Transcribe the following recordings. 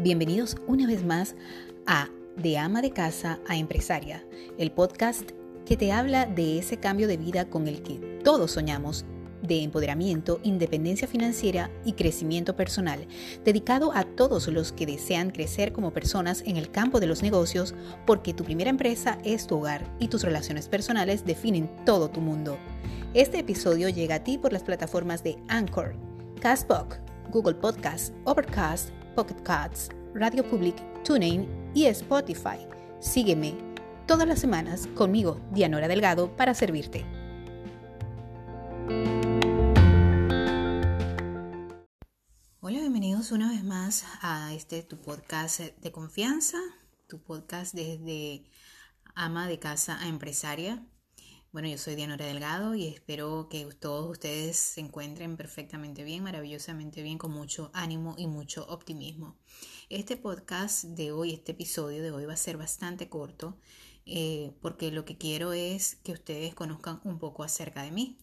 Bienvenidos una vez más a De ama de casa a empresaria, el podcast que te habla de ese cambio de vida con el que todos soñamos de empoderamiento, independencia financiera y crecimiento personal, dedicado a todos los que desean crecer como personas en el campo de los negocios, porque tu primera empresa es tu hogar y tus relaciones personales definen todo tu mundo. Este episodio llega a ti por las plataformas de Anchor, Castbox, Google Podcast, Overcast, Pocket Casts, Radio Public, TuneIn y Spotify. Sígueme todas las semanas conmigo, Dianora Delgado, para servirte. Hola, bienvenidos una vez más a este tu podcast de confianza, tu podcast desde ama de casa a empresaria. Bueno, yo soy Dianora Delgado y espero que todos ustedes se encuentren perfectamente bien, maravillosamente bien, con mucho ánimo y mucho optimismo. Este podcast de hoy, este episodio de hoy va a ser bastante corto eh, porque lo que quiero es que ustedes conozcan un poco acerca de mí.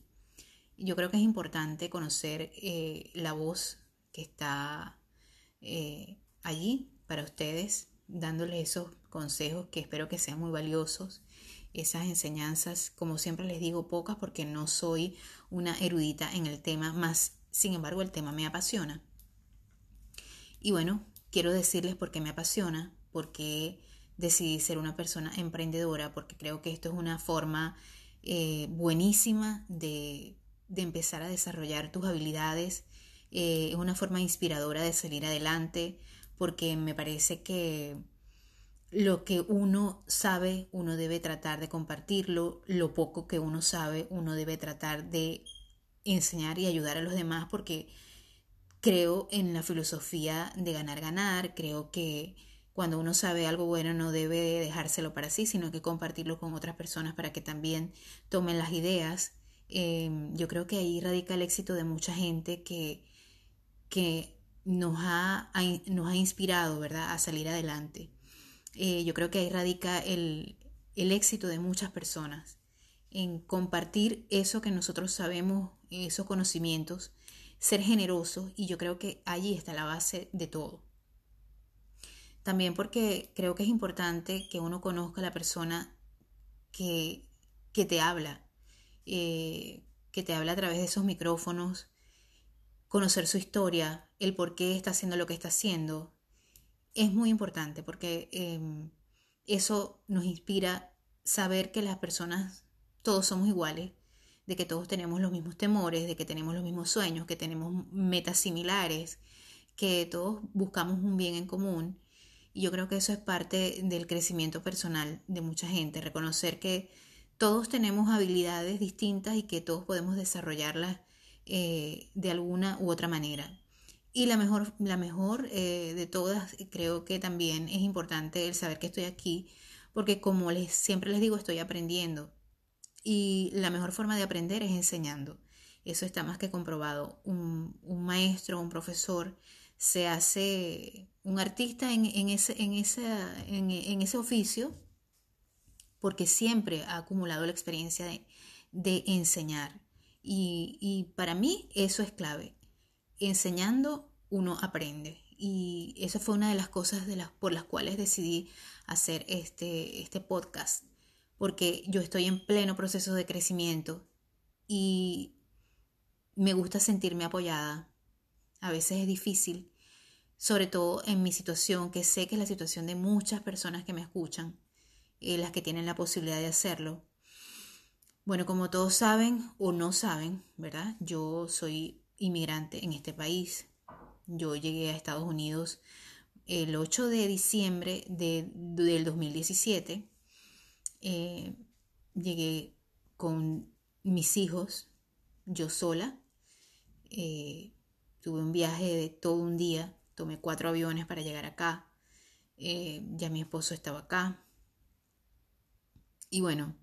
Yo creo que es importante conocer eh, la voz que está eh, allí para ustedes, dándoles esos consejos que espero que sean muy valiosos esas enseñanzas, como siempre les digo, pocas porque no soy una erudita en el tema, más sin embargo el tema me apasiona. Y bueno, quiero decirles por qué me apasiona, porque decidí ser una persona emprendedora, porque creo que esto es una forma eh, buenísima de, empezar a desarrollar tus habilidades, eh, es una forma inspiradora de salir adelante, porque me parece que lo que uno sabe, uno debe tratar de compartirlo, lo poco que uno sabe, uno debe tratar de enseñar y ayudar a los demás porque creo en la filosofía de ganar, ganar, creo que cuando uno sabe algo bueno no debe dejárselo para sí, sino que compartirlo con otras personas para que también tomen las ideas. Em, yo creo que ahí radica el éxito de mucha gente que, que nos, ha, nos ha inspirado, ¿verdad?, a salir adelante. Eh, yo creo que ahí radica el, el éxito de muchas personas, en compartir eso que nosotros sabemos, esos conocimientos, ser generosos y yo creo que allí está la base de todo. También porque creo que es importante que uno conozca a la persona que, que te habla, eh, que te habla a través de esos micrófonos, conocer su historia, el por qué está haciendo lo que está haciendo, es muy importante porque em, eso nos inspira saber que las personas todos somos iguales, de que todos tenemos los mismos temores, de que tenemos los mismos sueños, que tenemos metas similares, que todos buscamos un bien en común. Y yo creo que eso es parte del crecimiento personal de mucha gente, reconocer que todos tenemos habilidades distintas y que todos podemos desarrollarlas eh, de alguna u otra manera. Y la mejor, la mejor eh, de todas, creo que también es importante el saber que estoy aquí, porque como les, siempre les digo, estoy aprendiendo. Y la mejor forma de aprender es enseñando. Eso está más que comprobado. Un, maestro, un profesor, se hace un artista en, ese, en, en, ese oficio porque siempre ha acumulado la experiencia de, enseñar. Y, y para mí eso es clave enseñando uno aprende. Y eso fue una de las cosas por las cuales decidí hacer este, este podcast, porque yo estoy en pleno proceso de crecimiento y me gusta sentirme apoyada. A veces es difícil, sobre todo en mi situación, que sé que es la situación de muchas personas que me escuchan, eh, las que tienen la posibilidad de hacerlo. Bueno, como todos saben o no saben, ¿verdad? Yo soy inmigrante en este país. Yo llegué a Estados Unidos el 8 de diciembre de, del 2017. Eh, llegué con mis hijos, yo sola. Eh, tuve un viaje de todo un día. Tomé cuatro aviones para llegar acá. Eh, ya mi esposo estaba acá. Y bueno,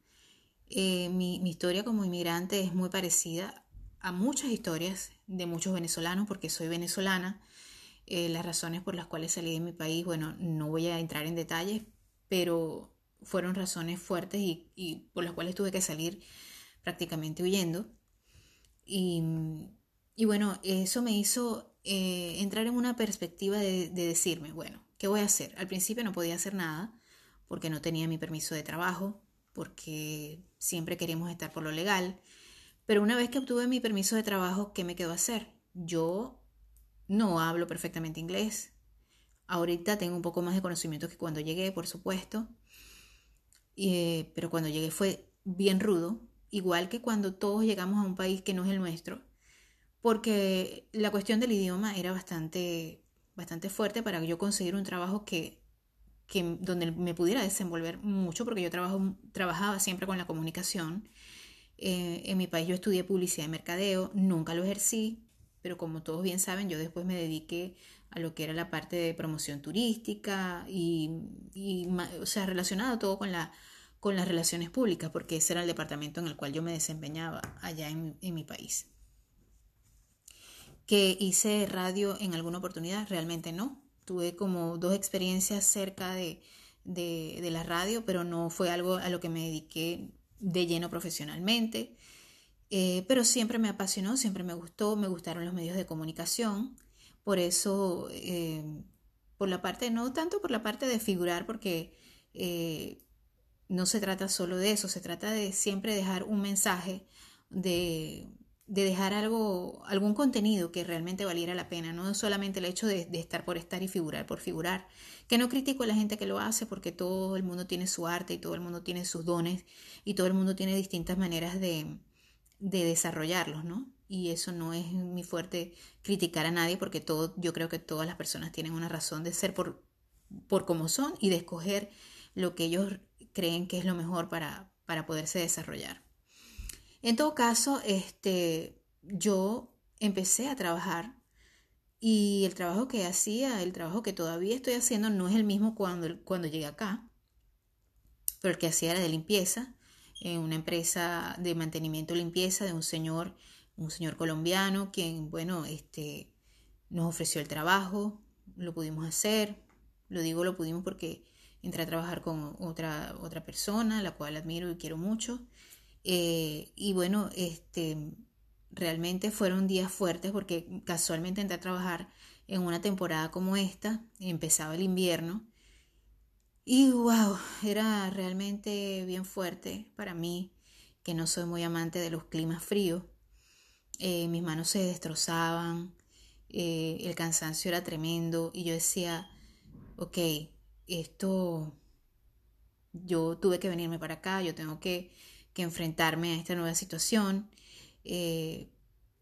mi, mi historia como inmigrante es muy parecida a muchas historias de muchos venezolanos, porque soy venezolana. Eh, las razones por las cuales salí de mi país, bueno, no voy a entrar en detalles, pero fueron razones fuertes y, por las cuales tuve que salir prácticamente huyendo. Y, bueno, eso me hizo eh, entrar en una perspectiva de, de decirme, bueno, ¿qué voy a hacer? Al principio no podía hacer nada porque no tenía mi permiso de trabajo, porque siempre queríamos estar por lo legal. Pero una vez que obtuve mi permiso de trabajo, ¿qué me quedó hacer? Yo no hablo perfectamente inglés. Ahorita tengo un poco más de conocimiento que cuando llegué, por supuesto. Eh, pero cuando llegué fue bien rudo, igual que cuando todos llegamos a un país que no es el nuestro, porque la cuestión del idioma era bastante, bastante fuerte para yo conseguir un trabajo que, que donde me pudiera desenvolver mucho, porque yo trabajo, trabajaba siempre con la comunicación. Eh, en mi país yo estudié publicidad y mercadeo, nunca lo ejercí, pero como todos bien saben, yo después me dediqué a lo que era la parte de promoción turística y, o sea, relacionado todo con, la, con las relaciones públicas, porque ese era el departamento en el cual yo me desempeñaba allá en, mi país. Que hice radio en alguna oportunidad, realmente no. Tuve como dos experiencias cerca de, de la radio, pero no fue algo a lo que me dediqué de lleno profesionalmente. Eh, pero siempre me apasionó, siempre me gustó, me gustaron los medios de comunicación. Por eso, eh, por la parte, no tanto por la parte de figurar, porque eh, no se trata solo de eso, se trata de siempre dejar un mensaje, de, de, dejar algo, algún contenido que realmente valiera la pena, no solamente el hecho de, estar por estar y figurar por figurar, que no critico a la gente que lo hace porque todo el mundo tiene su arte y todo el mundo tiene sus dones y todo el mundo tiene distintas maneras de, de desarrollarlos, ¿no? Y eso no es mi fuerte criticar a nadie porque todo, yo creo que todas las personas tienen una razón de ser por, por como son y de escoger lo que ellos creen que es lo mejor para, para poderse desarrollar. En todo caso, este, yo empecé a trabajar y el trabajo que hacía, el trabajo que todavía estoy haciendo no es el mismo cuando, cuando llegué acá, pero el que hacía era de limpieza en una empresa de mantenimiento limpieza de un señor, un señor colombiano, quien, bueno, este, nos ofreció el trabajo, lo pudimos hacer, lo digo lo pudimos porque entré a trabajar con otra, otra persona, la cual admiro y quiero mucho. Eh, y bueno, este, realmente fueron días fuertes porque casualmente entré a trabajar en una temporada como esta, empezaba el invierno y wow, era realmente bien fuerte para mí, que no soy muy amante de los climas fríos. Eh, mis manos se destrozaban, eh, el cansancio era tremendo y yo decía, ok, esto, yo tuve que venirme para acá, yo tengo que, que enfrentarme a esta nueva situación. Eh,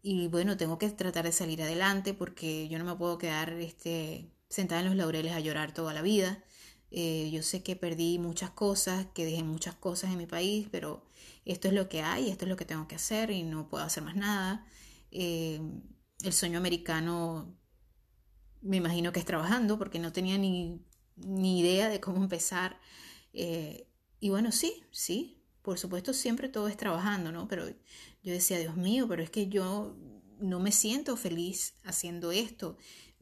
y bueno, tengo que tratar de salir adelante porque yo no me puedo quedar este, sentada en los laureles a llorar toda la vida. Eh, yo sé que perdí muchas cosas, que dejé muchas cosas en mi país, pero esto es lo que hay, esto es lo que tengo que hacer y no puedo hacer más nada. Eh, el sueño americano me imagino que es trabajando porque no tenía ni, idea de cómo empezar. Y bueno, sí, sí, por supuesto siempre todo es trabajando, ¿no? Pero yo decía, Dios mío, pero es que yo no me siento feliz haciendo esto.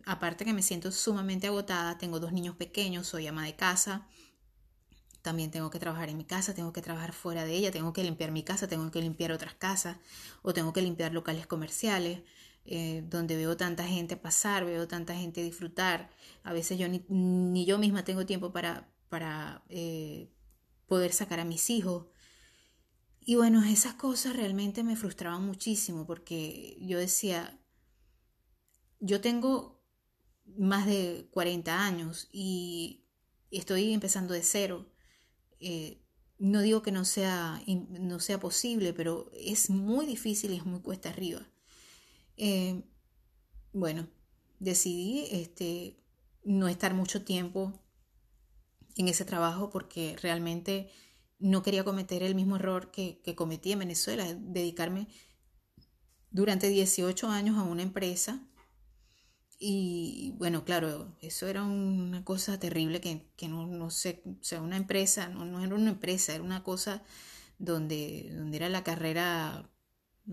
Aparte que me siento sumamente agotada, tengo dos niños pequeños, soy ama de casa, también tengo que trabajar en mi casa, tengo que trabajar fuera de ella, tengo que limpiar mi casa, tengo que limpiar otras casas o tengo que limpiar locales comerciales eh, donde veo tanta gente pasar, veo tanta gente disfrutar. A veces yo ni, yo misma tengo tiempo para, para eh, poder sacar a mis hijos. Y bueno, esas cosas realmente me frustraban muchísimo porque yo decía, yo tengo más de 40 años y estoy empezando de cero. Eh, no digo que no sea, no sea posible, pero es muy difícil y es muy cuesta arriba. Eh, bueno, decidí este, no estar mucho tiempo en ese trabajo porque realmente no quería cometer el mismo error que, que cometí en Venezuela, dedicarme durante 18 años a una empresa y bueno, claro, eso era una cosa terrible que, no, no sé, o sea, una empresa, no, no, era una empresa, era una cosa donde, donde era la carrera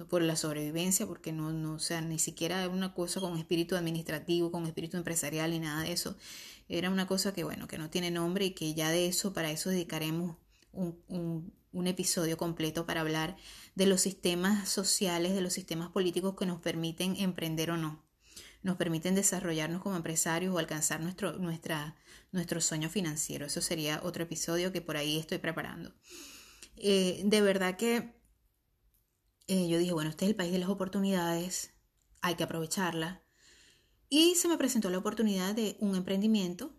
por la sobrevivencia, porque no, no, o sea, ni siquiera era una cosa con espíritu administrativo, con espíritu empresarial ni nada de eso. Era una cosa que, bueno, que no tiene nombre y que ya de eso, para eso dedicaremos un, episodio completo para hablar de los sistemas sociales, de los sistemas políticos que nos permiten emprender o no. nos permiten desarrollarnos como empresarios o alcanzar nuestro, nuestra, nuestro sueño financiero. Eso sería otro episodio que por ahí estoy preparando. Eh, de verdad que eh, yo dije, bueno, este es el país de las oportunidades, hay que aprovecharla. Y se me presentó la oportunidad de un emprendimiento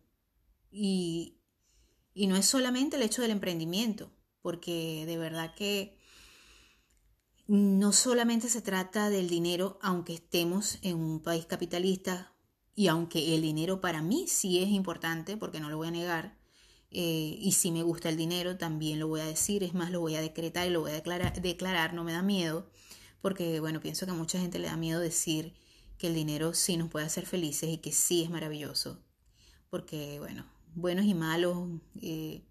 y, y no es solamente el hecho del emprendimiento, porque de verdad que no solamente se trata del dinero, aunque estemos en un país capitalista y aunque el dinero para mí sí es importante, porque no lo voy a negar, eh, y si me gusta el dinero también lo voy a decir, es más, lo voy a decretar y lo voy a declarar, declarar, no me da miedo, porque bueno, pienso que a mucha gente le da miedo decir que el dinero sí nos puede hacer felices y que sí es maravilloso, porque bueno, buenos y malos, eh,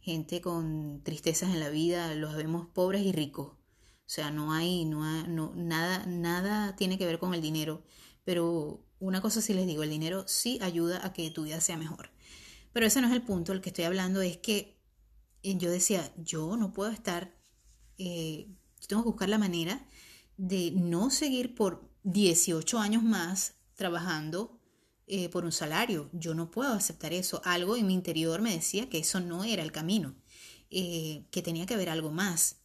gente con tristezas en la vida, los vemos pobres y ricos o sea, no hay, no, no nada, nada tiene que ver con el dinero. Pero una cosa sí les digo, el dinero sí ayuda a que tu vida sea mejor. Pero ese no es el punto, el que estoy hablando es que eh, yo decía, yo no puedo estar, eh, yo tengo que buscar la manera de no seguir por 18 años más trabajando eh, por un salario. Yo no puedo aceptar eso. Algo en mi interior me decía que eso no era el camino, que tenía que haber algo más.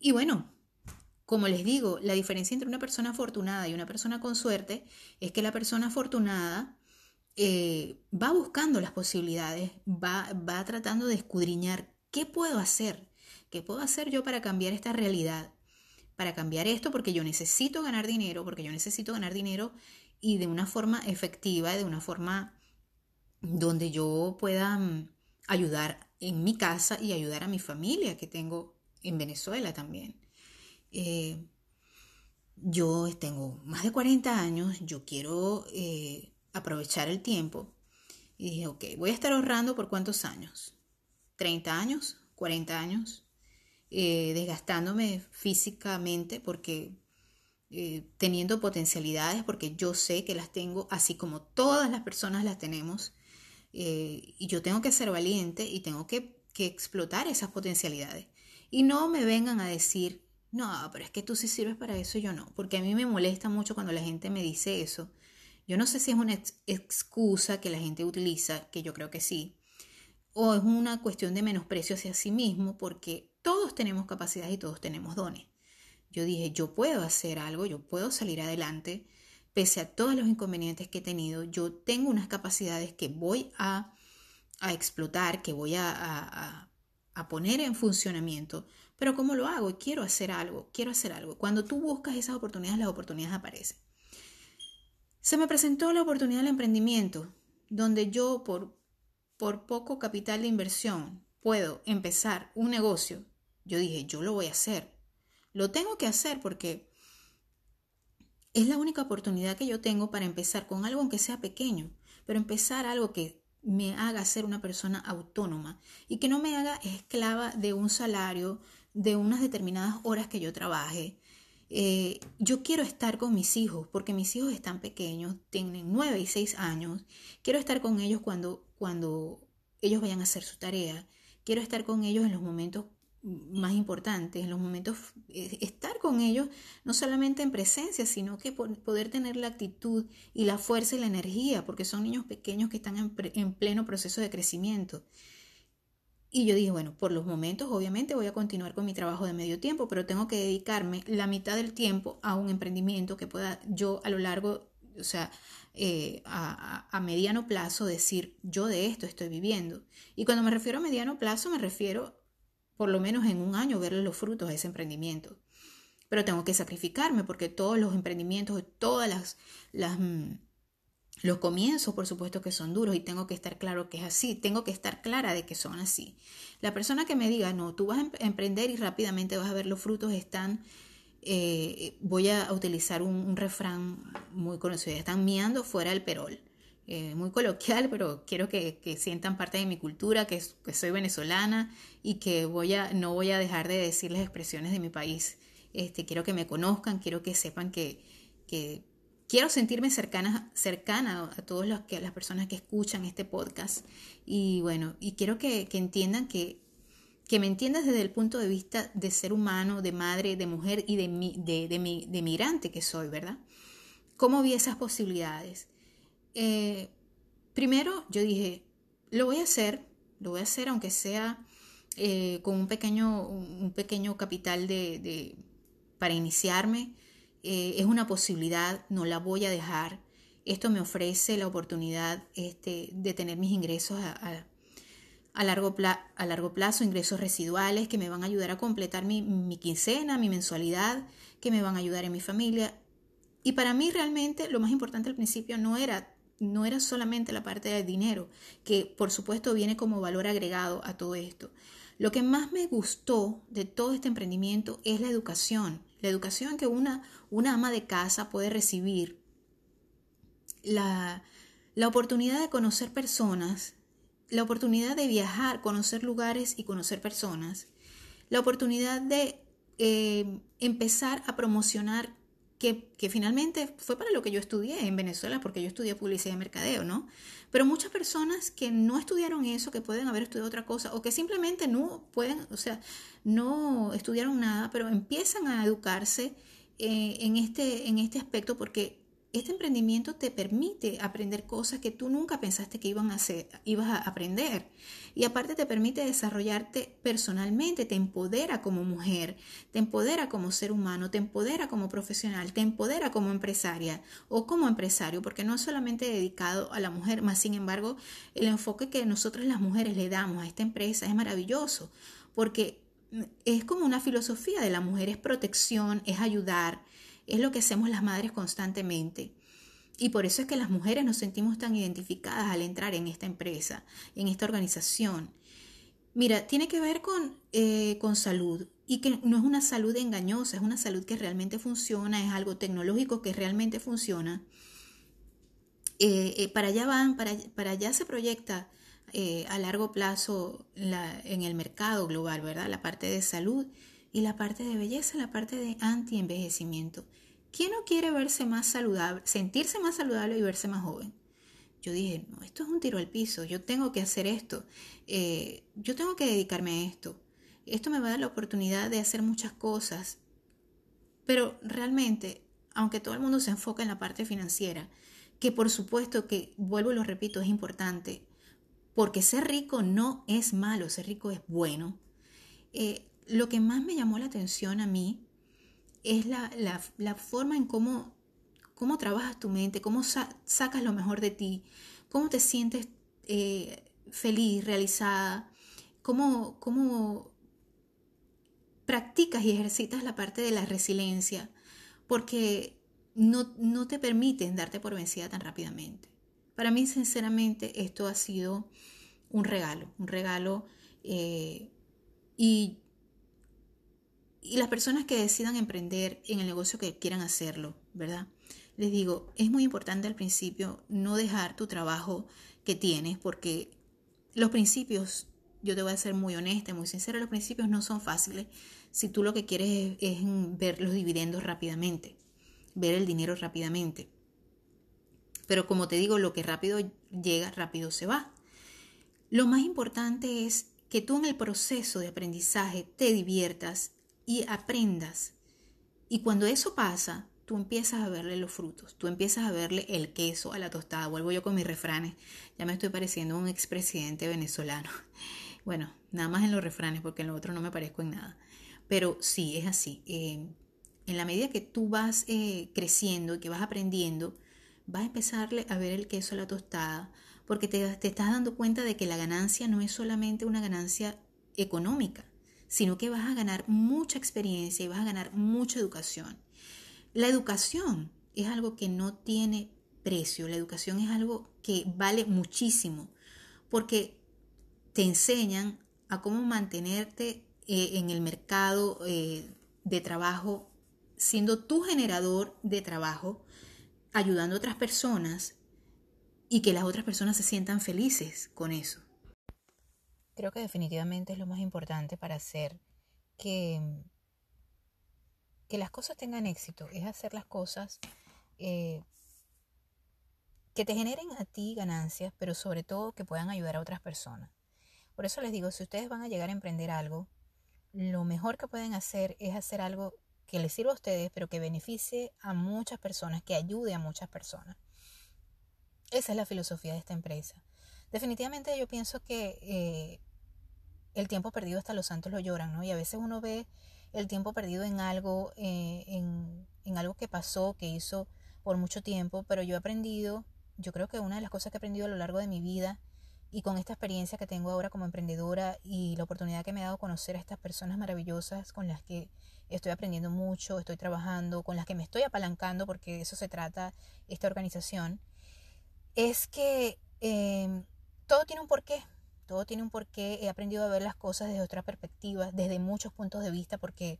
Y bueno, como les digo, la diferencia entre una persona afortunada y una persona con suerte es que la persona afortunada eh, va buscando las posibilidades, va, va tratando de escudriñar qué puedo hacer, qué puedo hacer yo para cambiar esta realidad, para cambiar esto, porque yo necesito ganar dinero, porque yo necesito ganar dinero y de una forma efectiva, de una forma donde yo pueda mm, ayudar en mi casa y ayudar a mi familia que tengo en Venezuela también. Eh, yo tengo más de 40 años, yo quiero eh, aprovechar el tiempo. Y dije, ok, voy a estar ahorrando por cuántos años? ¿30 años? ¿40 años? Eh, desgastándome físicamente porque teniendo potencialidades, porque yo sé que las tengo, así como todas las personas las tenemos. y yo tengo que ser valiente y tengo que explotar esas potencialidades. Y no me vengan a decir, no, pero es que tú sí sirves para eso y yo no, porque a mí me molesta mucho cuando la gente me dice eso. Yo no sé si es una excusa que la gente utiliza, que yo creo que sí, o es una cuestión de menosprecio hacia sí mismo, porque todos tenemos capacidades y todos tenemos dones. Yo dije, yo puedo hacer algo, yo puedo salir adelante, pese a todos los inconvenientes que he tenido, yo tengo unas capacidades que voy a, a explotar, que voy a, a poner en funcionamiento. Pero ¿cómo lo hago? Quiero hacer algo, quiero hacer algo. Cuando tú buscas esas oportunidades, las oportunidades aparecen. Se me presentó la oportunidad del emprendimiento, donde yo por, por poco capital de inversión puedo empezar un negocio. Yo dije, yo lo voy a hacer. Lo tengo que hacer porque es la única oportunidad que yo tengo para empezar con algo aunque sea pequeño, pero empezar algo que me haga ser una persona autónoma y que no me haga esclava de un salario, de unas determinadas horas que yo trabaje. Eh, yo quiero estar con mis hijos porque mis hijos están pequeños, tienen nueve y seis años. Quiero estar con ellos cuando, cuando ellos vayan a hacer su tarea. Quiero estar con ellos en los momentos más importantes, en los momentos, eh, estar con ellos, no solamente en presencia, sino que poder tener la actitud y la fuerza y la energía, porque son niños pequeños que están en, pleno proceso de crecimiento. Y yo dije, bueno, por los momentos obviamente voy a continuar con mi trabajo de medio tiempo, pero tengo que dedicarme la mitad del tiempo a un emprendimiento que pueda yo a lo largo, o sea, eh, a, a, mediano plazo decir, yo de esto estoy viviendo. Y cuando me refiero a mediano plazo, me refiero por lo menos en un año verle los frutos a ese emprendimiento. Pero tengo que sacrificarme porque todos los emprendimientos, todas las, las mm, los comienzos, por supuesto que son duros y tengo que estar claro que es así, tengo que estar clara de que son así. La persona que me diga, no, tú vas a em-, emprender y rápidamente vas a ver los frutos, están, eh, voy a utilizar un, un, refrán muy conocido, están miando fuera del perol. Eh, muy coloquial, pero quiero que, sientan parte de mi cultura, que, soy venezolana y que voy a, no voy a dejar de decir las expresiones de mi país. Este, quiero que me conozcan, quiero que sepan que, quiero sentirme cercana, cercana a todas las, personas que escuchan este podcast. Y bueno, y quiero que, entiendan que, que me entiendas desde el punto de vista de ser humano, de madre, de mujer y de, de, de, de migrante que soy, ¿verdad? ¿cómo vi esas posibilidades? Eh, primero yo dije, lo voy a hacer, lo voy a hacer aunque sea eh, con un pequeño, un pequeño capital de, para iniciarme. Eh, es una posibilidad, no la voy a dejar. Esto me ofrece la oportunidad este, de tener mis ingresos a, largo a, largo plazo, ingresos residuales que me van a ayudar a completar mi, mi quincena, mi mensualidad, que me van a ayudar en mi familia. Y para mí realmente lo más importante al principio no era no era solamente la parte del dinero, que por supuesto viene como valor agregado a todo esto. Lo que más me gustó de todo este emprendimiento es la educación, la educación que una, una ama de casa puede recibir, la, la oportunidad de conocer personas, la oportunidad de viajar, conocer lugares y conocer personas, la oportunidad de eh, empezar a promocionar que, finalmente fue para lo que yo estudié en Venezuela, porque yo estudié publicidad y mercadeo, ¿no? Pero muchas personas que no estudiaron eso, que pueden haber estudiado otra cosa, o que simplemente no pueden, o sea, no estudiaron nada, pero empiezan a educarse eh, en, este, en este aspecto porque este emprendimiento te permite aprender cosas que tú nunca pensaste que iban a hacer, ibas a aprender. Y aparte te permite desarrollarte personalmente, te empodera como mujer, te empodera como ser humano, te empodera como profesional, te empodera como empresaria o como empresario, porque no es solamente dedicado a la mujer, más sin embargo, el enfoque que nosotros las mujeres le damos a esta empresa es maravilloso, porque es como una filosofía de la mujer, es protección, es ayudar, es lo que hacemos las madres constantemente. Y por eso es que las mujeres nos sentimos tan identificadas al entrar en esta empresa, en esta organización. Mira, tiene que ver con, eh, con salud y que no es una salud engañosa, es una salud que realmente funciona, es algo tecnológico que realmente funciona. Eh, eh, para allá van, para, para allá se proyecta a largo plazo en el mercado global, ¿verdad? La parte de salud y la parte de belleza, la parte de anti-envejecimiento. ¿Quién no quiere verse más saludable, sentirse más saludable y verse más joven? Yo dije, no, esto es un tiro al piso, yo tengo que hacer esto, eh, yo tengo que dedicarme a esto. Esto me va a dar la oportunidad de hacer muchas cosas. Pero realmente, aunque todo el mundo se enfoca en la parte financiera, que por supuesto que, vuelvo y lo repito, es importante, porque ser rico no es malo, ser rico es bueno. Eh, lo que más me llamó la atención a mí es la, forma en cómo, cómo trabajas tu mente, cómo sacas lo mejor de ti, cómo te sientes eh, feliz, realizada, cómo, cómo practicas y ejercitas la parte de la resiliencia, porque no, no, te permiten darte por vencida tan rápidamente. Para mí, sinceramente, esto ha sido un regalo, un regalo eh, y y las personas que decidan emprender en el negocio que quieran hacerlo, ¿verdad? Les digo, es muy importante al principio no dejar tu trabajo que tienes porque los principios, yo te voy a ser muy honesta, muy sincera, los principios no son fáciles si tú lo que quieres es, ver los dividendos rápidamente, ver el dinero rápidamente. Pero como te digo, lo que rápido llega, rápido se va. Lo más importante es que tú en el proceso de aprendizaje te diviertas y aprendas. Y cuando eso pasa, tú empiezas a verle los frutos, tú empiezas a verle el queso a la tostada. Vuelvo yo con mis refranes, ya me estoy pareciendo un expresidente venezolano. Bueno, nada más en los refranes, porque en lo otro no me parezco en nada. Pero sí, es así. Eh, en la medida que tú vas eh, creciendo y que vas aprendiendo, vas a empezarle a ver el queso a la tostada, porque te estás dando cuenta de que la ganancia no es solamente una ganancia económica, sino que vas a ganar mucha experiencia y vas a ganar mucha educación. La educación es algo que no tiene precio, la educación es algo que vale muchísimo, porque te enseñan a cómo mantenerte eh, en el mercado eh, de trabajo, siendo tu generador de trabajo, ayudando a otras personas y que las otras personas se sientan felices con eso. Creo que definitivamente es lo más importante para hacer que, que las cosas tengan éxito, es hacer las cosas eh, que te generen a ti ganancias, pero sobre todo que puedan ayudar a otras personas. Por eso les digo, si ustedes van a llegar a emprender algo, lo mejor que pueden hacer es hacer algo que les sirva a ustedes, pero que beneficie a muchas personas, que ayude a muchas personas. Esa es la filosofía de esta empresa. Definitivamente yo pienso que eh, el tiempo perdido hasta los santos lo lloran, ¿no? Y a veces uno ve el tiempo perdido en algo, eh, en, en algo que pasó, que hizo por mucho tiempo, pero yo he aprendido, yo creo que una de las cosas que he aprendido a lo largo de mi vida y con esta experiencia que tengo ahora como emprendedora y la oportunidad que me ha dado conocer a estas personas maravillosas con las que estoy aprendiendo mucho, estoy trabajando, con las que me estoy apalancando, porque de eso se trata esta organización, es que eh, todo tiene un porqué, todo tiene un porqué. He aprendido a ver las cosas desde otra perspectiva, desde muchos puntos de vista, porque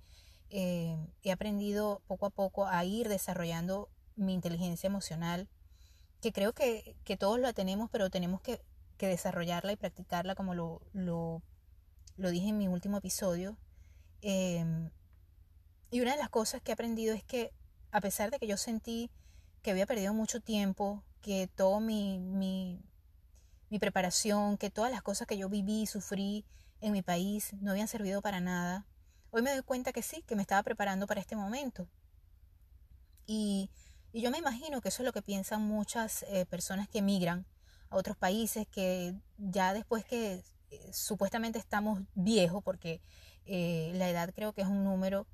eh, he aprendido poco a poco a ir desarrollando mi inteligencia emocional, que creo que, todos la tenemos, pero tenemos que, desarrollarla y practicarla como lo, lo, dije en mi último episodio. Em, y una de las cosas que he aprendido es que a pesar de que yo sentí que había perdido mucho tiempo, que todo mi, mi, mi preparación, que todas las cosas que yo viví y sufrí en mi país no habían servido para nada, hoy me doy cuenta que sí, que me estaba preparando para este momento. Y, yo me imagino que eso es lo que piensan muchas eh, personas que emigran a otros países, que ya después que eh, supuestamente estamos viejos, porque eh, la edad creo que es un número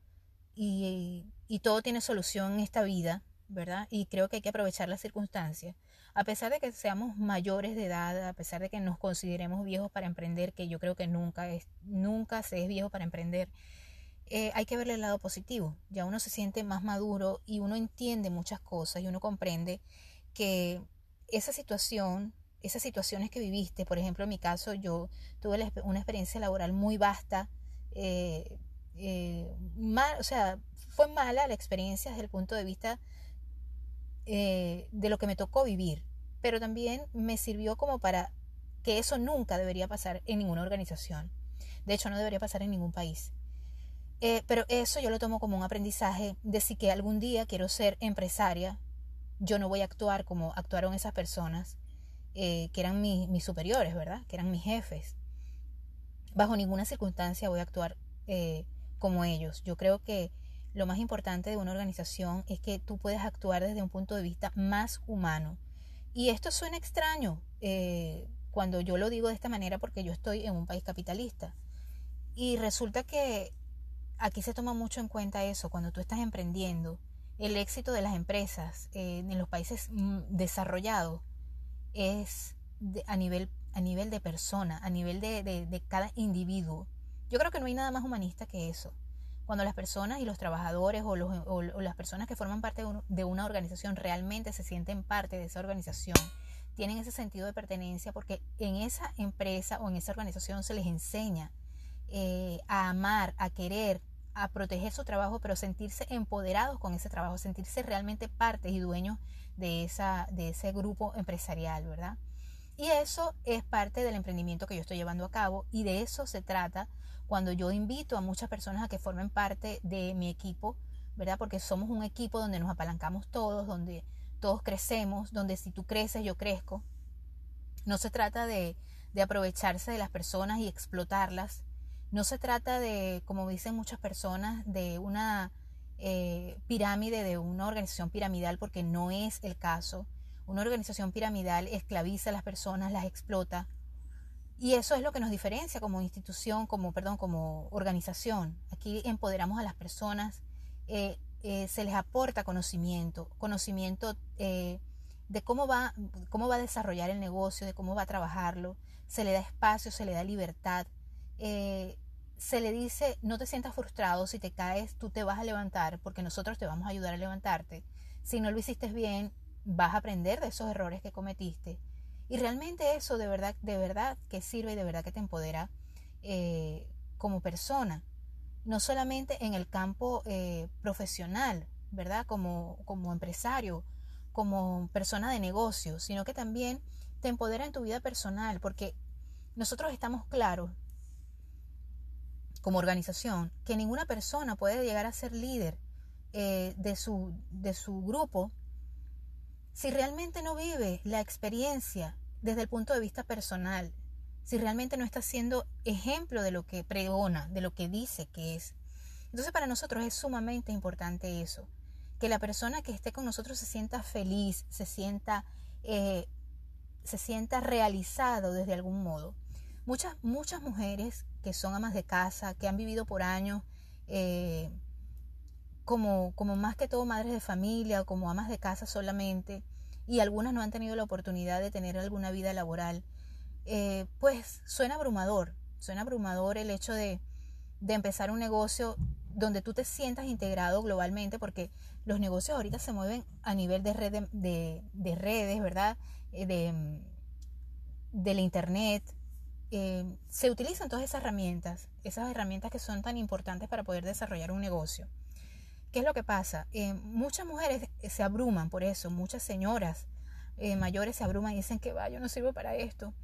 y, y todo tiene solución en esta vida, ¿verdad? Y creo que hay que aprovechar las circunstancias a pesar de que seamos mayores de edad, a pesar de que nos consideremos viejos para emprender, que yo creo que nunca, es, nunca se es viejo para emprender, eh, hay que verle el lado positivo. Ya uno se siente más maduro y uno entiende muchas cosas y uno comprende que esa situación, esas situaciones que viviste, por ejemplo, en mi caso, yo tuve una experiencia laboral muy vasta, eh, eh, o sea, fue mala la experiencia desde el punto de vista de lo que me tocó vivir, pero también me sirvió como para que eso nunca debería pasar en ninguna organización. De hecho, no debería pasar en ningún país. Eh, pero eso yo lo tomo como un aprendizaje de si que algún día quiero ser empresaria, yo no voy a actuar como actuaron esas personas eh, que eran mis superiores, ¿verdad? Que eran mis jefes. Bajo ninguna circunstancia voy a actuar como ellos. Yo creo que lo más importante de una organización es que tú puedes actuar desde un punto de vista más humano. Y esto suena extraño eh, cuando yo lo digo de esta manera porque yo estoy en un país capitalista. Y resulta que aquí se toma mucho en cuenta eso, cuando tú estás emprendiendo, el éxito de las empresas eh, en los países mm, desarrollados es a, nivel, a nivel de persona, a nivel de, de cada individuo. Yo creo que no hay nada más humanista que eso cuando las personas y los trabajadores o, las personas que forman parte de, una organización realmente se sienten parte de esa organización, tienen ese sentido de pertenencia porque en esa empresa o en esa organización se les enseña eh, a amar, a querer, a proteger su trabajo, pero sentirse empoderados con ese trabajo, sentirse realmente parte y dueños de ese grupo empresarial, ¿verdad? Y eso es parte del emprendimiento que yo estoy llevando a cabo y de eso se trata cuando yo invito a muchas personas a que formen parte de mi equipo, ¿verdad? Porque somos un equipo donde nos apalancamos todos, donde todos crecemos, donde si tú creces, yo crezco. No se trata de, aprovecharse de las personas y explotarlas. No se trata de, como dicen muchas personas, de una eh, pirámide, de una organización piramidal, porque no es el caso. Una organización piramidal esclaviza a las personas, las explota, y eso es lo que nos diferencia como institución, como, perdón, como organización. Aquí empoderamos a las personas, eh, eh, se les aporta conocimiento, conocimiento eh, de cómo va, cómo va a desarrollar el negocio, de cómo va a trabajarlo, se le da espacio, se le da libertad. se le dice, no te sientas frustrado, si te caes, tú te vas a levantar, porque nosotros te vamos a ayudar a levantarte. Si no lo hiciste bien, vas a aprender de esos errores que cometiste y realmente eso de verdad, de verdad que sirve y de verdad que te empodera eh, como persona. No solamente en el campo eh, profesional, ¿verdad? Como, como empresario, como persona de negocio, sino que también te empodera en tu vida personal, porque nosotros estamos claros como organización que ninguna persona puede llegar a ser líder eh, de, su, de su grupo si realmente no vive la experiencia desde el punto de vista personal, si realmente no está siendo ejemplo de lo que pregona, de lo que dice que es. Entonces para nosotros es sumamente importante eso, que la persona que esté con nosotros se sienta feliz, se sienta, eh, se sienta realizado desde algún modo. Muchas, muchas mujeres que son amas de casa, que han vivido por años eh, como, como más que todo madres de familia o como amas de casa solamente, y algunas no han tenido la oportunidad de tener alguna vida laboral, eh, pues suena abrumador, suena abrumador el hecho de, de empezar un negocio donde tú te sientas integrado globalmente, porque los negocios ahorita se mueven a nivel de, red, de, redes, ¿verdad? Eh, de, de la internet. Eh, se utilizan todas esas herramientas, esas herramientas que son tan importantes para poder desarrollar un negocio. ¿Qué es lo que pasa? Eh, muchas mujeres se abruman por eso, muchas señoras mayores se abruman y dicen que va, yo no sirvo para esto.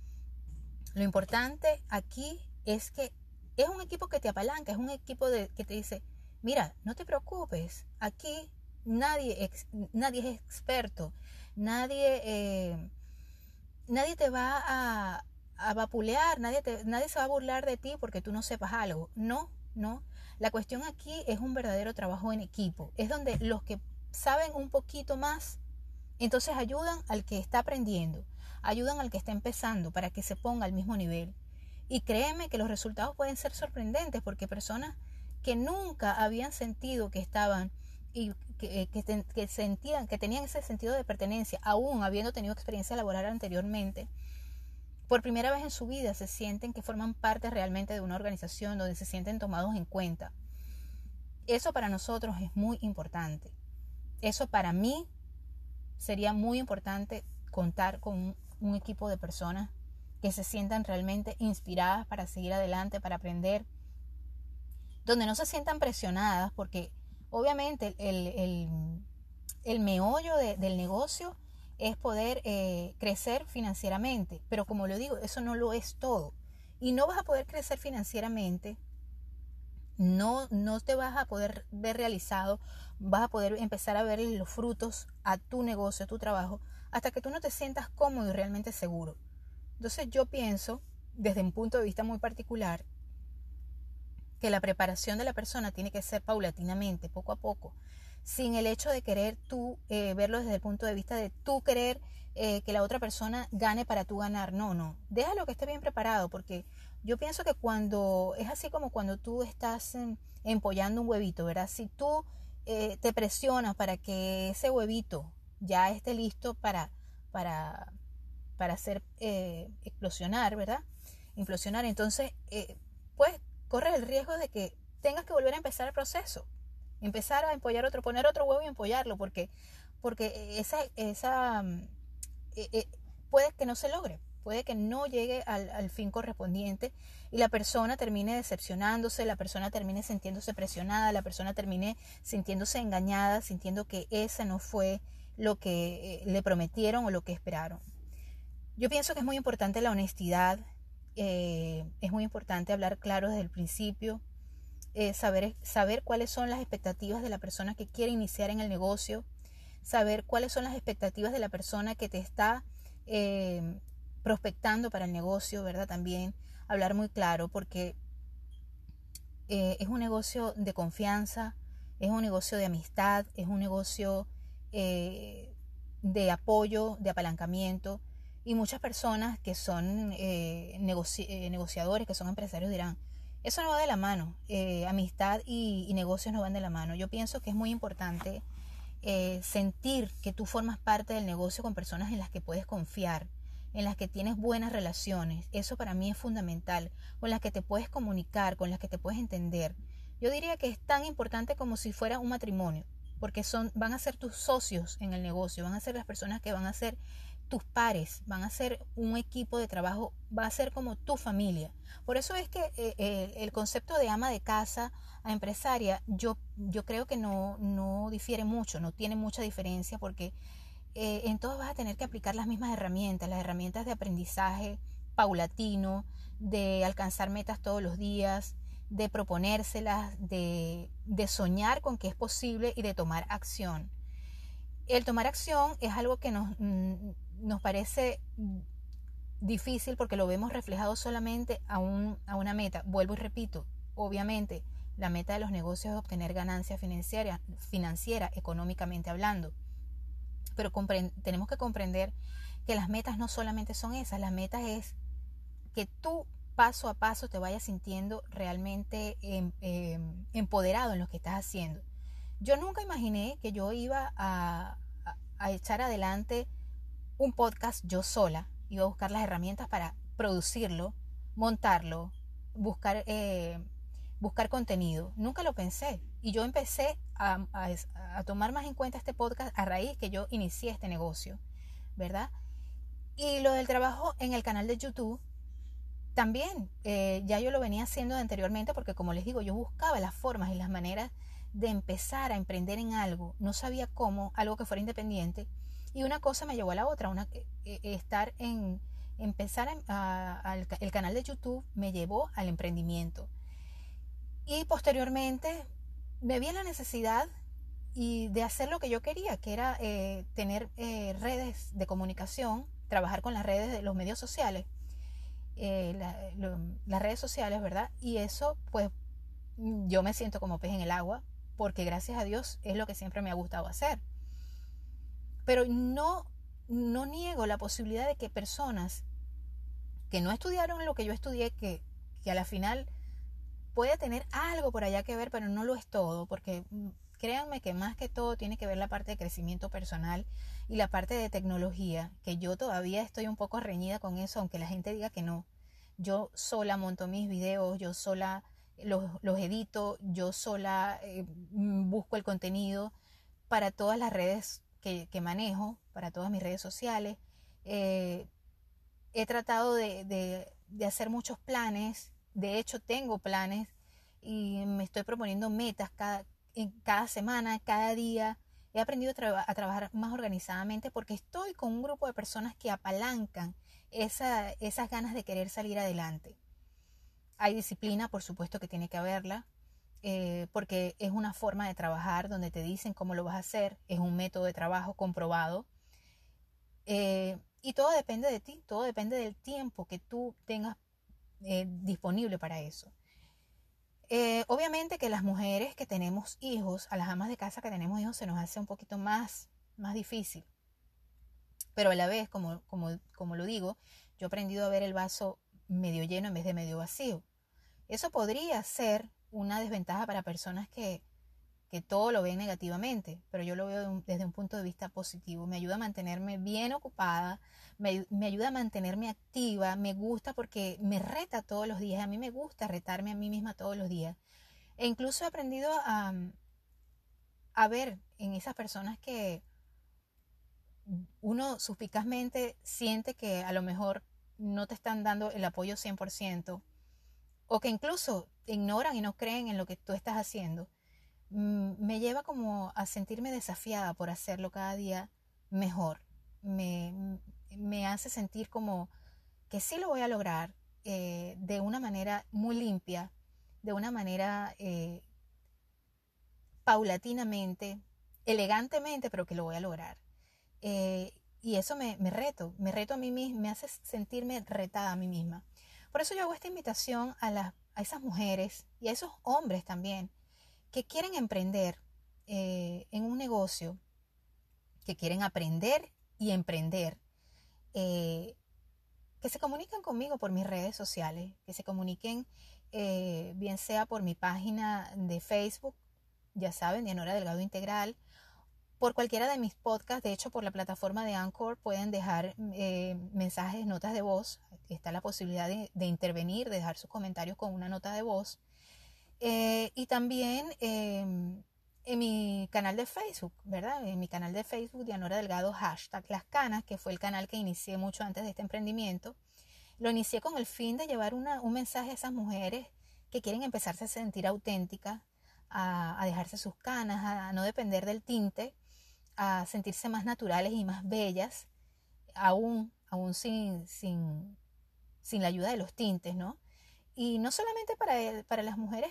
Lo importante aquí es que es un equipo que te apalanca, es un equipo de, que te dice, mira, no te preocupes, aquí nadie, nadie es experto, nadie, eh, nadie te va a, a vapulear, nadie, nadie se va a burlar de ti porque tú no sepas algo. No, no. La cuestión aquí es un verdadero trabajo en equipo. Es donde los que saben un poquito más, entonces ayudan al que está aprendiendo, ayudan al que está empezando para que se ponga al mismo nivel. Y créeme que los resultados pueden ser sorprendentes porque personas que nunca habían sentido que estaban y que, eh, sentían, que tenían ese sentido de pertenencia, aún habiendo tenido experiencia laboral anteriormente, por primera vez en su vida se sienten que forman parte realmente de una organización donde se sienten tomados en cuenta. Eso para nosotros es muy importante. Eso para mí sería muy importante contar con un equipo de personas que se sientan realmente inspiradas para seguir adelante, para aprender, donde no se sientan presionadas, porque obviamente el, meollo del negocio es poder eh, crecer financieramente, pero como lo digo, eso no lo es todo. Y no vas a poder crecer financieramente, no, no te vas a poder ver realizado, vas a poder empezar a ver los frutos a tu negocio, a tu trabajo, hasta que tú no te sientas cómodo y realmente seguro. Entonces yo pienso, desde un punto de vista muy particular, que la preparación de la persona tiene que ser paulatinamente, poco a poco, sin el hecho de querer tú eh, verlo desde el punto de vista de tú querer eh, que la otra persona gane para tú ganar. No, no, déjalo que esté bien preparado, porque yo pienso que cuando es así como cuando tú estás em, empollando un huevito, ¿verdad? Si tú eh, te presionas para que ese huevito ya esté listo para, para, para hacer eh, explosionar, ¿verdad? Implosionar. Entonces, eh, pues corres el riesgo de que tengas que volver a empezar el proceso. Empezar a empollar otro, poner otro huevo y empollarlo, porque, porque esa, esa eh, eh, puede que no se logre, puede que no llegue al, al, fin correspondiente y la persona termine decepcionándose, la persona termine sintiéndose presionada, la persona termine sintiéndose engañada, sintiendo que esa no fue lo que le prometieron o lo que esperaron. Yo pienso que es muy importante la honestidad, eh, es muy importante hablar claro desde el principio, eh, saber, saber cuáles son las expectativas de la persona que quiere iniciar en el negocio, saber cuáles son las expectativas de la persona que te está eh, prospectando para el negocio, ¿verdad? También hablar muy claro porque es un negocio de confianza, es un negocio de amistad, es un negocio de apoyo, de apalancamiento. Y muchas personas que son eh, eh, negociadores, que son empresarios, dirán, eso no va de la mano. Eh, amistad y, negocios no van de la mano. Yo pienso que es muy importante sentir que tú formas parte del negocio con personas en las que puedes confiar, en las que tienes buenas relaciones. Eso para mí es fundamental. Con las que te puedes comunicar, con las que te puedes entender. Yo diría que es tan importante como si fuera un matrimonio, porque son, van a ser tus socios en el negocio, van a ser las personas que van a ser tus pares, van a ser un equipo de trabajo, va a ser como tu familia. Por eso es que eh, el concepto de ama de casa a empresaria, yo, yo creo que no, no difiere mucho, no tiene mucha diferencia porque eh, en todos vas a tener que aplicar las mismas herramientas, las herramientas de aprendizaje paulatino, de alcanzar metas todos los días, de proponérselas, de, de soñar con que es posible y de tomar acción. El tomar acción es algo que nos, mm, nos parece difícil porque lo vemos reflejado solamente a, un, a una meta. Vuelvo y repito, obviamente La meta de los negocios es obtener ganancia financiera, financiera económicamente hablando. Pero tenemos que comprender que las metas no solamente son esas, las metas es que tú paso a paso te vayas sintiendo realmente em, em, empoderado en lo que estás haciendo. Yo nunca imaginé que yo iba a, echar adelante un podcast yo sola, iba a buscar las herramientas para producirlo, montarlo, buscar, eh, buscar contenido. Nunca lo pensé. Y yo empecé a, a, tomar más en cuenta este podcast a raíz que yo inicié este negocio, ¿verdad? Y lo del trabajo en el canal de YouTube, también eh, ya yo lo venía haciendo anteriormente porque como les digo, yo buscaba las formas y las maneras de empezar a emprender en algo. No sabía cómo, algo que fuera independiente. Y una cosa me llevó a la otra. Una, eh, eh, estar en, empezar el canal de YouTube me llevó al emprendimiento. Y posteriormente me vi en la necesidad y de hacer lo que yo quería, que era tener redes de comunicación, trabajar con las redes de los medios sociales eh, las redes sociales, ¿verdad? Y eso, pues, yo me siento como pez en el agua, porque gracias a Dios es lo que siempre me ha gustado hacer. Pero no, no niego la posibilidad de que personas que no estudiaron lo que yo estudié, que, que a la final puede tener algo por allá que ver, pero no lo es todo, porque mm, créanme que más que todo tiene que ver la parte de crecimiento personal y la parte de tecnología, que yo todavía estoy un poco reñida con eso, aunque la gente diga que no. Yo sola monto mis videos, yo sola los, edito, yo sola eh, busco el contenido para todas las redes que, manejo, para todas mis redes sociales. Eh, he tratado de, de hacer muchos planes, de hecho tengo planes y me estoy proponiendo metas cada, en cada semana, cada día. He aprendido a, trabajar más organizadamente porque estoy con un grupo de personas que apalancan esas ganas de querer salir adelante. Hay disciplina, por supuesto que tiene que haberla, eh, porque es una forma de trabajar donde te dicen cómo lo vas a hacer, es un método de trabajo comprobado. Eh, y todo depende de ti, todo depende del tiempo que tú tengas eh, disponible para eso. Obviamente que las mujeres que tenemos hijos, a las amas de casa que tenemos hijos, se nos hace un poquito más, más difícil. Pero a la vez, como, como, como lo digo, yo he aprendido a ver el vaso medio lleno en vez de medio vacío. Eso podría ser una desventaja para personas que, que todo lo ven negativamente, pero yo lo veo desde un punto de vista positivo. Me ayuda a mantenerme bien ocupada, me, ayuda a mantenerme activa, me gusta porque me reta todos los días. A mí me gusta retarme a mí misma todos los días. E incluso he aprendido a, a ver en esas personas que uno suspicazmente siente que a lo mejor no te están dando el apoyo 100% o que incluso ignoran y no creen en lo que tú estás haciendo Mm, me lleva como a sentirme desafiada por hacerlo cada día mejor. Me, me hace sentir como que sí lo voy a lograr eh, de una manera muy limpia, de una manera eh, paulatinamente, elegantemente, pero que lo voy a lograr. Eh, y eso me, me, reto, me reto a mí misma, me hace sentirme retada a mí misma. Por eso yo hago esta invitación a, las, a esas mujeres y a esos hombres también que quieren emprender eh, en un negocio, que quieren aprender y emprender, eh, que se comuniquen conmigo por mis redes sociales, que se comuniquen eh, bien sea por mi página de Facebook, ya saben, Dianora Delgado Integral, por cualquiera de mis podcasts, de hecho por la plataforma de Anchor pueden dejar mensajes, notas de voz, está la posibilidad de, intervenir, de dejar sus comentarios con una nota de voz. Eh, y también em, en mi canal de Facebook, ¿verdad? En mi canal de Facebook, Dianora Delgado, hashtag Las Canas, que fue el canal que inicié mucho antes de este emprendimiento. Lo inicié con el fin de llevar un mensaje a esas mujeres que quieren empezarse a sentir auténticas, a, dejarse sus canas, a, no depender del tinte, a sentirse más naturales y más bellas, aún, aún sin, sin, sin la ayuda de los tintes, ¿no? Y no solamente para, para las mujeres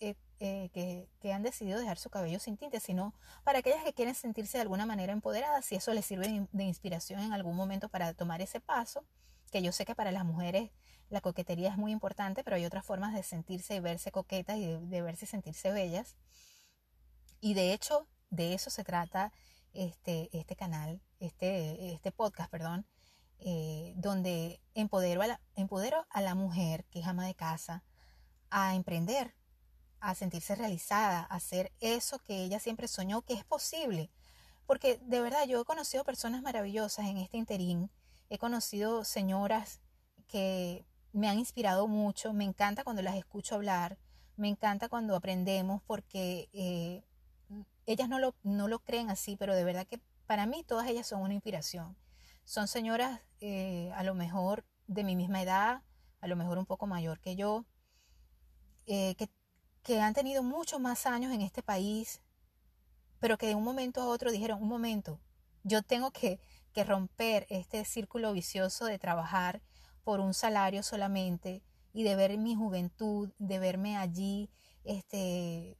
eh, eh, que, han decidido dejar su cabello sin tinte, sino para aquellas que quieren sentirse de alguna manera empoderadas, si eso les sirve de inspiración en algún momento para tomar ese paso, que yo sé que para las mujeres La coquetería es muy importante, pero hay otras formas de sentirse y verse coquetas y de, verse y sentirse bellas. Y de hecho, de eso se trata este, este canal, este, este podcast, perdón, eh, donde empodero a, la, empodero a la mujer que es ama de casa a emprender, a sentirse realizada, a hacer eso que ella siempre soñó que es posible. Porque de verdad yo he conocido personas maravillosas en este interín, he conocido señoras que me han inspirado mucho, me encanta cuando las escucho hablar, me encanta cuando aprendemos porque eh, ellas no lo, no lo creen así, pero de verdad que para mí todas ellas son una inspiración. Son señoras eh, a lo mejor de mi misma edad, a lo mejor un poco mayor que yo, eh, que, que han tenido muchos más años en este país, pero que de un momento a otro dijeron, un momento, yo tengo que, que romper este círculo vicioso de trabajar por un salario solamente y de ver mi juventud, de verme allí, este,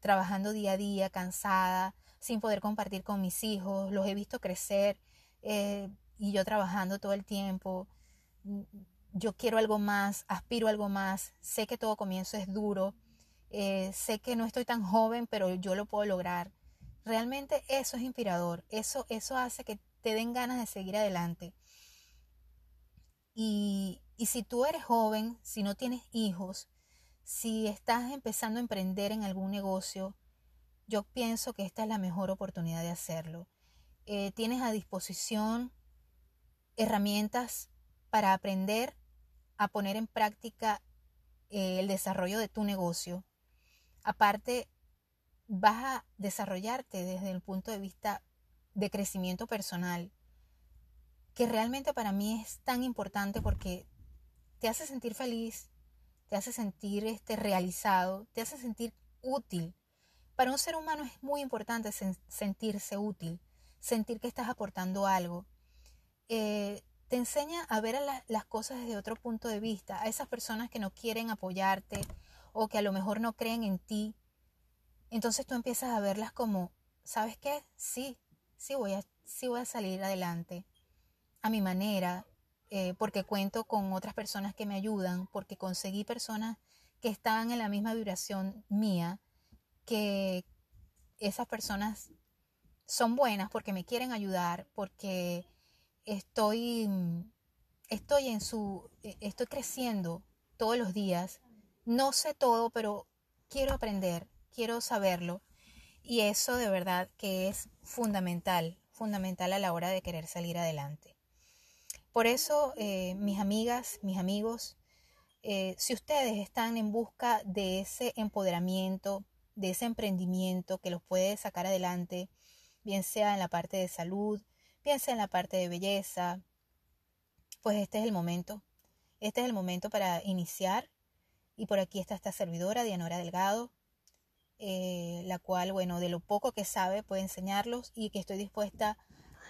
trabajando día a día, cansada, sin poder compartir con mis hijos, los he visto crecer eh, y yo trabajando todo el tiempo. Yo quiero algo más, aspiro a algo más, sé que todo comienzo es duro, eh, sé que no estoy tan joven, pero yo lo puedo lograr. Realmente eso es inspirador, eso, eso hace que te den ganas de seguir adelante. Y, y si tú eres joven, si no tienes hijos, si estás empezando a emprender en algún negocio, yo pienso que esta es la mejor oportunidad de hacerlo. Eh, tienes a disposición herramientas para aprender a poner en práctica eh, el desarrollo de tu negocio. Aparte, vas a desarrollarte desde el punto de vista de crecimiento personal, que realmente para mí es tan importante porque te hace sentir feliz, te hace sentir este, realizado, te hace sentir útil. Para un ser humano es muy importante sentirse útil, sentir que estás aportando algo. Eh, te enseña a ver las cosas desde otro punto de vista, a esas personas que no quieren apoyarte o que a lo mejor no creen en ti. Entonces tú empiezas a verlas como, ¿sabes qué? Sí, sí voy a, sí voy a salir adelante a mi manera, eh, porque cuento con otras personas que me ayudan, porque conseguí personas que están en la misma vibración mía, que esas personas son buenas porque me quieren ayudar, porque estoy, estoy en su, e, estoy creciendo todos los días. No sé todo, pero quiero aprender, quiero saberlo. Y eso de verdad que es fundamental, fundamental a la hora de querer salir adelante. Por eso, eh, mis amigas, mis amigos, eh, si ustedes están en busca de ese empoderamiento, de ese emprendimiento que los puede sacar adelante, bien sea en la parte de salud, bien sea en la parte de belleza, pues este es el momento. Este es el momento para iniciar. Y por aquí está esta servidora, Dianora Delgado, eh, la cual, bueno, de lo poco que sabe puede enseñarlos y que estoy dispuesta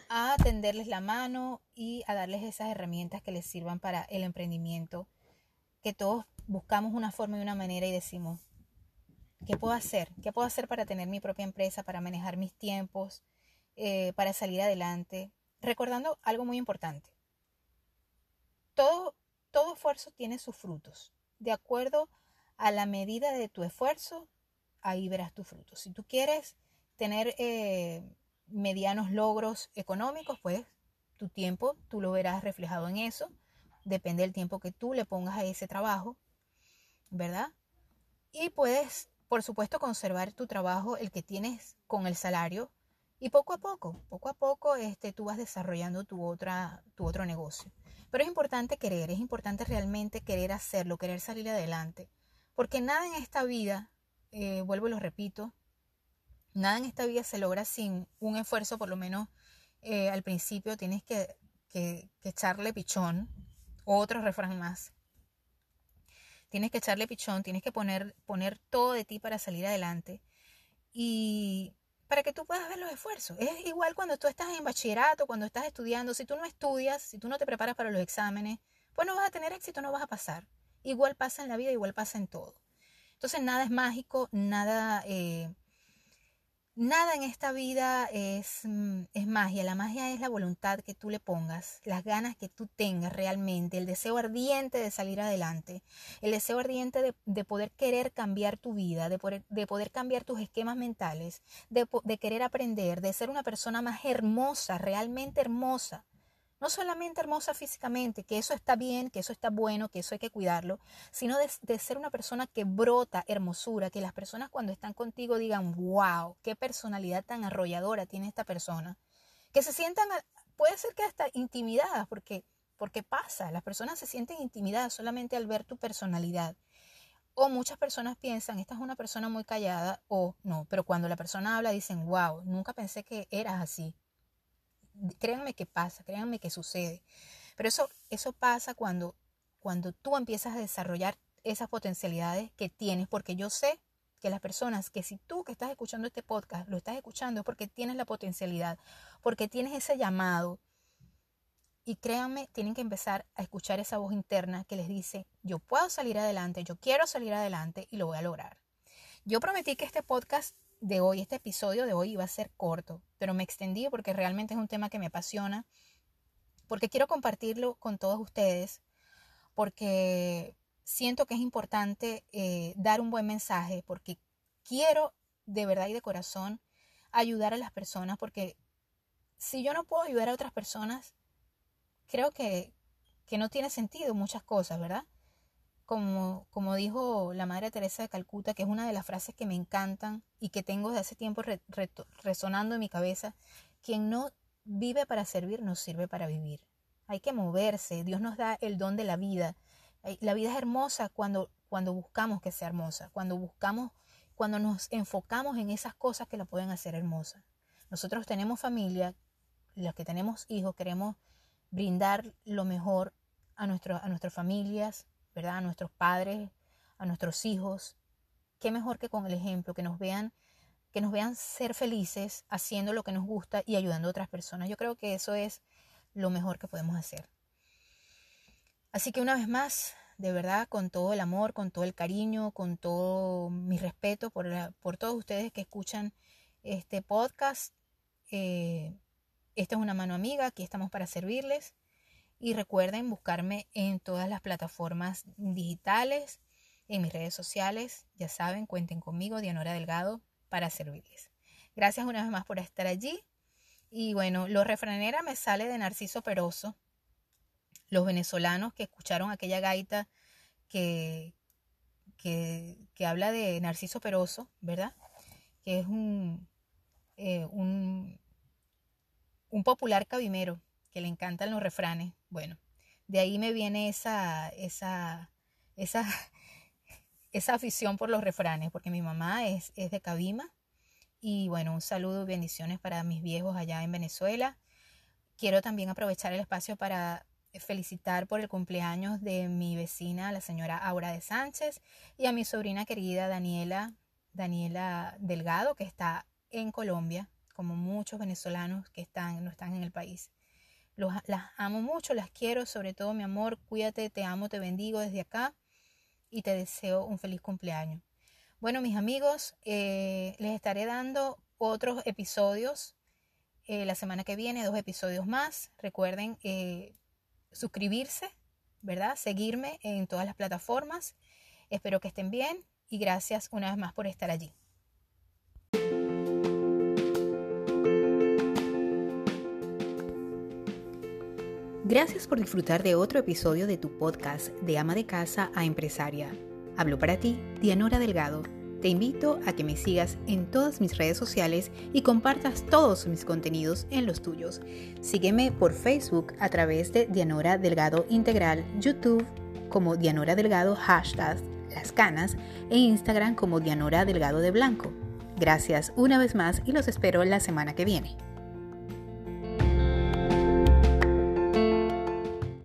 a tenderles la mano y a darles esas herramientas que les sirvan para el emprendimiento, que todos buscamos una forma y una manera y decimos, ¿qué puedo hacer? ¿Qué puedo hacer para tener mi propia empresa, para manejar mis tiempos, eh, para salir adelante? Recordando algo muy importante. Todo, todo esfuerzo tiene sus frutos. De acuerdo a la medida de tu esfuerzo, ahí verás tus frutos. Si tú quieres tener eh, medianos logros económicos, pues tu tiempo tú lo verás reflejado en eso. Depende del tiempo que tú le pongas a ese trabajo, ¿verdad? Y puedes, por supuesto, conservar tu trabajo, el que tienes con el salario, y poco a poco, poco a poco, este, tú vas desarrollando tu, otra, tu otro negocio. Pero es importante querer, es importante realmente querer hacerlo, querer salir adelante. Porque nada en esta vida, eh, vuelvo y lo repito, Nada en esta vida se logra sin un esfuerzo, por lo menos eh, al principio tienes que, echarle pichón. Otro refrán más. Tienes que echarle pichón, tienes que poner, poner todo de ti para salir adelante. Y para que tú puedas ver los esfuerzos. Es igual cuando tú estás en bachillerato, cuando estás estudiando. Si tú no estudias, si tú no te preparas para los exámenes, pues no vas a tener éxito, no vas a pasar. Igual pasa en la vida, igual pasa en todo. Entonces nada es mágico, nada... Eh, Nada en esta vida es, mm, es, magia. La magia es la voluntad que tú le pongas, las ganas que tú tengas realmente, el deseo ardiente de salir adelante, el deseo ardiente de, de poder querer cambiar tu vida, de poder, de poder cambiar tus esquemas mentales, de, de querer aprender, de ser una persona más hermosa, realmente hermosa no solamente hermosa físicamente, que eso está bien, que eso está bueno, que eso hay que cuidarlo, sino de, ser una persona que brota hermosura, que las personas cuando están contigo digan, wow, qué personalidad tan arrolladora tiene esta persona. Que se sientan, puede ser que hasta intimidadas, porque, porque pasa, las personas se sienten intimidadas solamente al ver tu personalidad. O muchas personas piensan, esta es una persona muy callada, o no, pero cuando la persona habla dicen, wow, nunca pensé que eras así créanme que pasa, créanme que sucede. Pero eso, eso pasa cuando, cuando tú empiezas a desarrollar esas potencialidades que tienes, porque yo sé que las personas, que si tú que estás escuchando este podcast lo estás escuchando es porque tienes la potencialidad, porque tienes ese llamado. Y créanme, tienen que empezar a escuchar esa voz interna que les dice, yo puedo salir adelante, yo quiero salir adelante y lo voy a lograr. Yo prometí que este podcast de hoy, este episodio de hoy iba a ser corto, pero me extendí porque realmente es un tema que me apasiona, porque quiero compartirlo con todos ustedes, porque siento que es importante eh, dar un buen mensaje, porque quiero de verdad y de corazón ayudar a las personas, porque si yo no puedo ayudar a otras personas, creo que, que no tiene sentido muchas cosas, ¿verdad? Como, como dijo la Madre Teresa de Calcuta, que es una de las frases que me encantan y que tengo desde hace tiempo resonando en mi cabeza, quien no vive para servir, no sirve para vivir. Hay que moverse, Dios nos da el don de la vida. La vida es hermosa cuando, cuando buscamos que sea hermosa, cuando buscamos, cuando nos enfocamos en esas cosas que la pueden hacer hermosa. Nosotros tenemos familia, los que tenemos hijos, queremos brindar lo mejor a, nuestro, a nuestras familias, ¿verdad? A nuestros padres, a nuestros hijos. Qué mejor que con el ejemplo, que nos vean, que nos vean ser felices haciendo lo que nos gusta y ayudando a otras personas. Yo creo que eso es lo mejor que podemos hacer. Así que una vez más, de verdad, con todo el amor, con todo el cariño, con todo mi respeto por, por todos ustedes que escuchan este podcast. Eh, esta es una mano amiga, aquí estamos para servirles. Y recuerden buscarme en todas las plataformas digitales, en mis redes sociales. Ya saben, cuenten conmigo, Dianora Delgado, para servirles. Gracias una vez más por estar allí. Y bueno, lo refranera me sale de Narciso Peroso. Los venezolanos que escucharon aquella gaita que, que, habla de Narciso Peroso, ¿verdad? Que es un, eh, un, un popular cabimero que le encantan los refranes. Bueno, de ahí me viene esa, esa, esa, esa afición por los refranes, porque mi mamá es, es de Cabima. Y bueno, un saludo y bendiciones para mis viejos allá en Venezuela. Quiero también aprovechar el espacio para felicitar por el cumpleaños de mi vecina, la señora Aura de Sánchez, y a mi sobrina querida Daniela, Daniela Delgado, que está en Colombia, como muchos venezolanos que están, no están en el país las amo mucho, las quiero, sobre todo mi amor, cuídate, te amo, te bendigo desde acá y te deseo un feliz cumpleaños. Bueno, mis amigos, eh, les estaré dando otros episodios eh, la semana que viene, dos episodios más. Recuerden eh, suscribirse, ¿verdad? Seguirme en todas las plataformas. Espero que estén bien y gracias una vez más por estar allí. Gracias por disfrutar de otro episodio de tu podcast de ama de casa a empresaria. Hablo para ti, Dianora Delgado. Te invito a que me sigas en todas mis redes sociales y compartas todos mis contenidos en los tuyos. Sígueme por Facebook a través de Dianora Delgado Integral, YouTube como Dianora Delgado hashtag Las Canas e Instagram como Dianora Delgado de Blanco. Gracias una vez más y los espero la semana que viene.